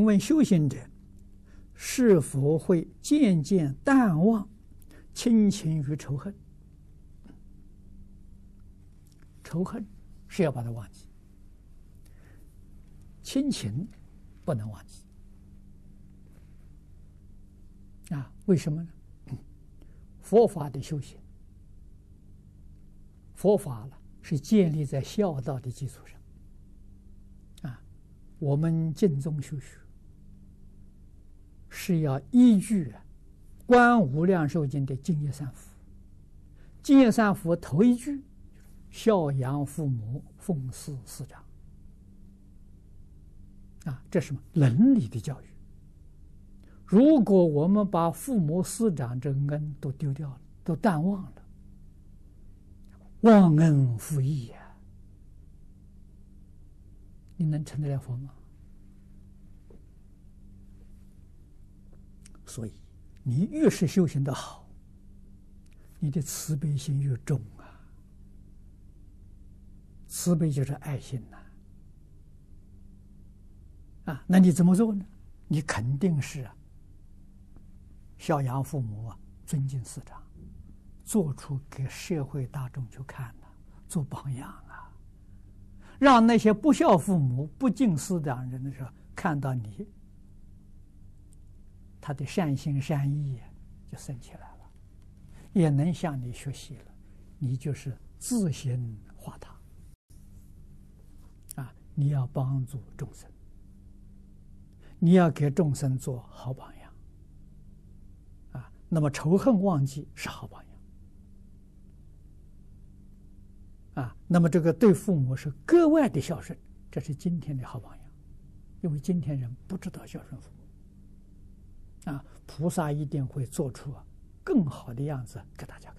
请问修行者是否会渐渐淡忘亲情与仇恨？仇恨是要把它忘记，亲情不能忘记。啊，为什么呢？佛法的修行，佛法了是建立在孝道的基础上。啊，我们尽忠修学是要依据《观无量寿经》的净业三福。净业三福头一句。孝养父母，奉事师长，啊，这是什么伦理的教育？如果我们把父母师长这恩都丢掉了，都淡忘了，忘恩负义呀，你能成得了佛吗？所以，你越是修行的好，你的慈悲心越重啊。慈悲就是爱心呐，啊，那你怎么做呢？你肯定是啊，孝养父母啊，尊敬师长，做出给社会大众去看的，做榜样啊，让那些不孝父母、不敬师长人的时候看到你，他的善心善意就升起来了，也能向你学习了，你就是自行化他。啊。你要帮助众生，你要给众生做好榜样，啊，那么仇恨忘记是好榜样，啊，那么这个对父母是格外的孝顺，这是今天的好榜样，因为今天人不知道孝顺父母，菩萨一定会做出更好的样子给大家。